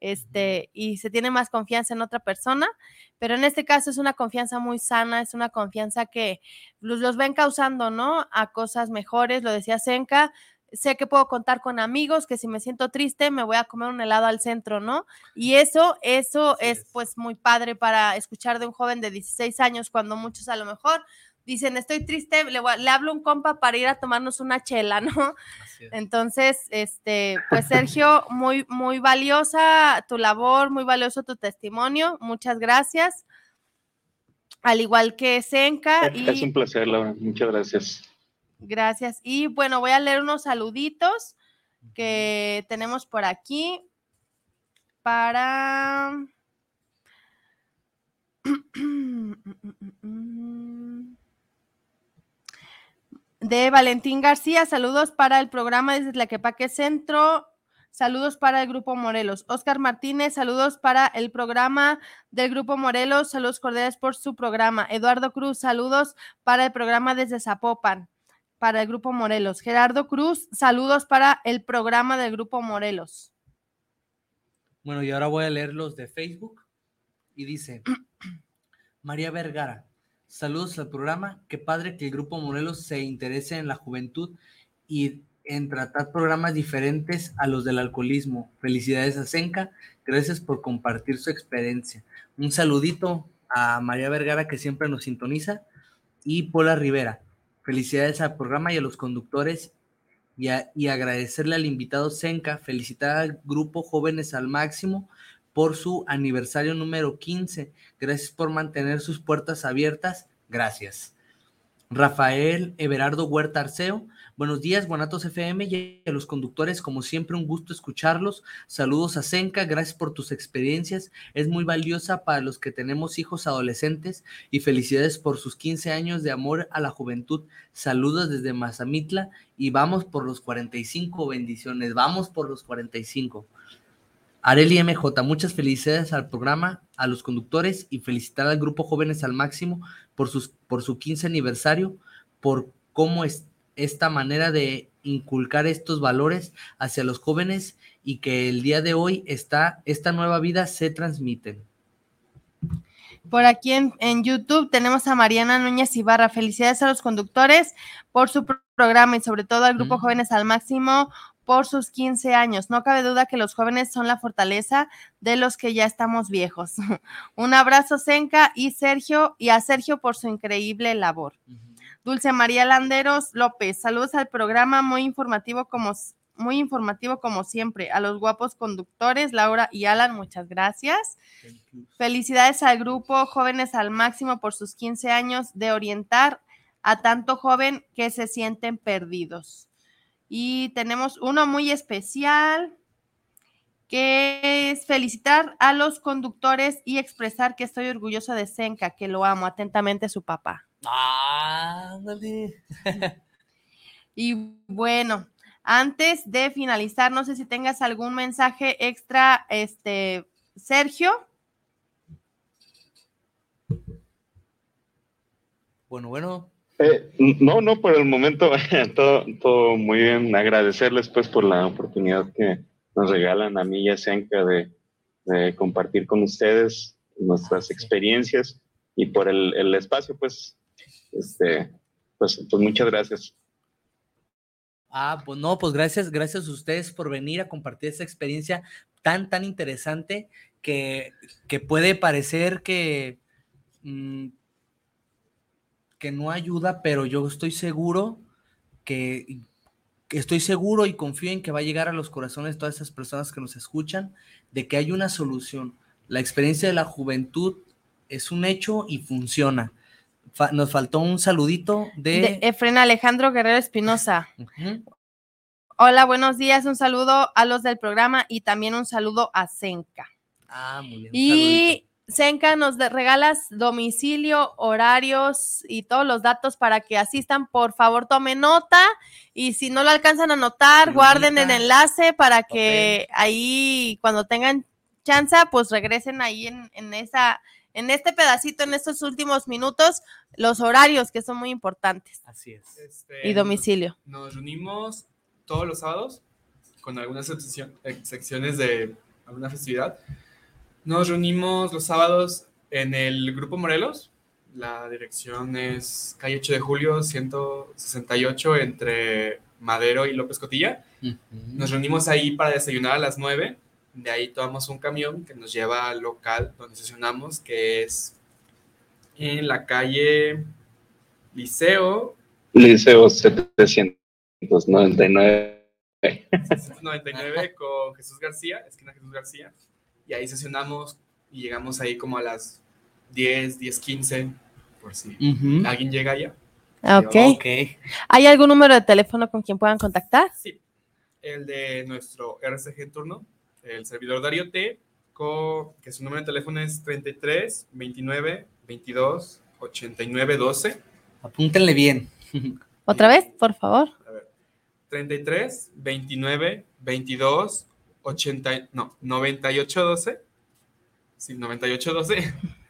este, y se tiene más confianza en otra persona, pero en este caso es una confianza muy sana, es una confianza que los, los ven causando, ¿no? A cosas mejores, lo decía Senka, sé que puedo contar con amigos, que si me siento triste me voy a comer un helado al centro, ¿no? Y eso, eso es, pues muy padre para escuchar de un joven de 16 años cuando muchos a lo mejor dicen, estoy triste, le, le hablo a un compa para ir a tomarnos una chela, ¿no? Entonces, este, pues Sergio, muy, muy valiosa tu labor, muy valioso tu testimonio, muchas gracias. Al igual que Senka. Es, un placer, Laura, muchas gracias. Gracias. Y bueno, voy a leer unos saluditos que tenemos por aquí para... De Valentín García, saludos para el programa desde Tlaquepaque Centro, saludos para el Grupo Morelos. Oscar Martínez, saludos para el programa del Grupo Morelos, saludos cordiales por su programa. Eduardo Cruz, saludos para el programa desde Zapopan para el Grupo Morelos. Gerardo Cruz, saludos para el programa del Grupo Morelos. Bueno, y ahora voy a leer los de Facebook. Y dice, María Vergara, saludos al programa. Qué padre que el Grupo Morelos se interese en la juventud y en tratar programas diferentes a los del alcoholismo. Felicidades a Senca. Gracias por compartir su experiencia. Un saludito a María Vergara que siempre nos sintoniza y Pola Rivera. Felicidades al programa y a los conductores y, y agradecerle al invitado Senka, felicitar al grupo Jóvenes al Máximo por su aniversario número 15. Gracias por mantener sus puertas abiertas. Gracias. Rafael Everardo Huerta Arceo, Buenos días, Guanatos FM y a los conductores, como siempre, un gusto escucharlos. Saludos a Senca, gracias por tus experiencias. Es muy valiosa para los que tenemos hijos adolescentes y felicidades por sus 15 años de amor a la juventud. Saludos desde Mazamitla y vamos por los 45 bendiciones. Vamos por los 45. Areli MJ, muchas felicidades al programa, a los conductores y felicitar al grupo Jóvenes al Máximo por, sus, por su 15 aniversario, por cómo está esta manera de inculcar estos valores hacia los jóvenes y que el día de hoy está, esta nueva vida se transmiten. Por aquí en, YouTube tenemos a Mariana Núñez Ibarra. Felicidades a los conductores por su programa y sobre todo al grupo Jóvenes al Máximo por sus 15 años. No cabe duda que los jóvenes son la fortaleza de los que ya estamos viejos. Un abrazo, Senka y Sergio, y a Sergio por su increíble labor. Dulce María Landeros López, saludos al programa, muy informativo como muy informativo como siempre. A los guapos conductores, Laura y Alan, muchas gracias. Felicidades al grupo Jóvenes al Máximo por sus 15 años de orientar a tanto joven que se sienten perdidos. Y tenemos uno muy especial que es felicitar a los conductores y expresar que estoy orgulloso de Senka, que lo amo atentamente su papá. Ah, dale. Y bueno, antes de finalizar, no sé si tengas algún mensaje extra, este, Sergio. Bueno, bueno. Eh, no, no, por el momento todo, todo muy bien. Agradecerles pues por la oportunidad que nos regalan a mí y a Senka de, de compartir con ustedes nuestras experiencias y por el, el espacio, pues, este, pues, pues muchas gracias. Ah, pues no, pues gracias, gracias a ustedes por venir a compartir esta experiencia tan, tan interesante que, que puede parecer que, mm, que no ayuda, pero yo estoy seguro que, estoy seguro y confío en que va a llegar a los corazones de todas esas personas que nos escuchan, de que hay una solución. La experiencia de la juventud es un hecho y funciona. Fa- nos faltó un saludito de... De Efren Alejandro Guerrero Espinosa. Hola, buenos días. Un saludo a los del programa y también un saludo a Senka. Ah, muy bien. un saludito. Y Senka, nos de- regalas domicilio, horarios y todos los datos para que asistan. Por favor, tomen nota y si no lo alcanzan a anotar, guarden el enlace para que ahí cuando tengan chance, pues regresen ahí en, en esa, en este pedacito, en estos últimos minutos, los horarios que son muy importantes Así es. Este, y domicilio. Nos reunimos todos los sábados con algunas excepciones de alguna festividad. Nos reunimos los sábados en el Grupo Morelos. La dirección es calle 8 de julio, 168, entre Madero y López Cotilla. Nos reunimos ahí para desayunar a las 9. De ahí tomamos un camión que nos lleva al local donde estacionamos, que es en la calle Liceo Liceo 799. 99 con Jesús García, esquina Jesús García. Y ahí sesionamos y llegamos ahí como a las 10, 10, 15, por si Ujú. alguien llega allá. Ok. Ok. ¿Hay algún número de teléfono con quien puedan contactar? Sí, el de nuestro RCG turno, el servidor Darío T, que su número de teléfono es 33 29 22 89 12. Apúntenle bien. ¿Otra vez, por favor? 33 29 22 80, no, 98 12. Sí, 98 12.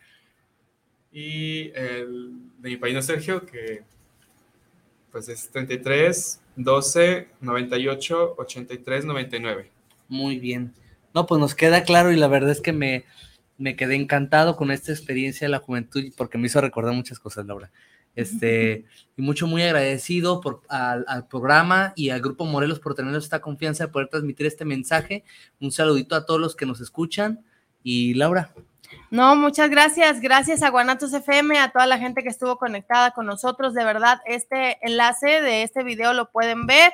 Y el de mi país Sergio, que pues es 33 12 98 83 99. Muy bien. No, pues nos queda claro y la verdad es que me, me quedé encantado con esta experiencia de la juventud porque me hizo recordar muchas cosas, Laura. Este, y mucho, muy agradecido por, al, programa y al Grupo Morelos por tenernos esta confianza de poder transmitir este mensaje. Un saludito a todos los que nos escuchan. Y Laura, No, muchas gracias. Gracias a Guanatos FM, a toda la gente que estuvo conectada con nosotros. De verdad, este enlace de este video lo pueden ver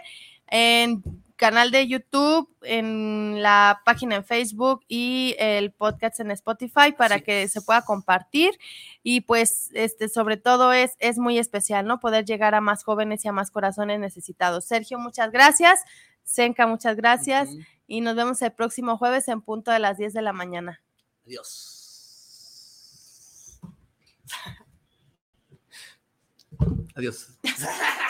en canal de YouTube, en la página en Facebook y el podcast en Spotify para que se pueda compartir. Y pues, este, sobre todo es, es muy especial, ¿no? Poder llegar a más jóvenes y a más corazones necesitados. Sergio, muchas gracias. Senka, muchas gracias. Y nos vemos el próximo jueves en punto de las 10 de la mañana. adiós. Adiós.